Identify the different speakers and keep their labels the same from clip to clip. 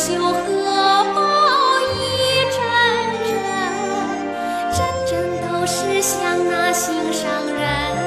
Speaker 1: 绣荷包一阵阵阵阵都是向那心上人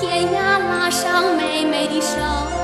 Speaker 1: 天涯拉上妹妹的手。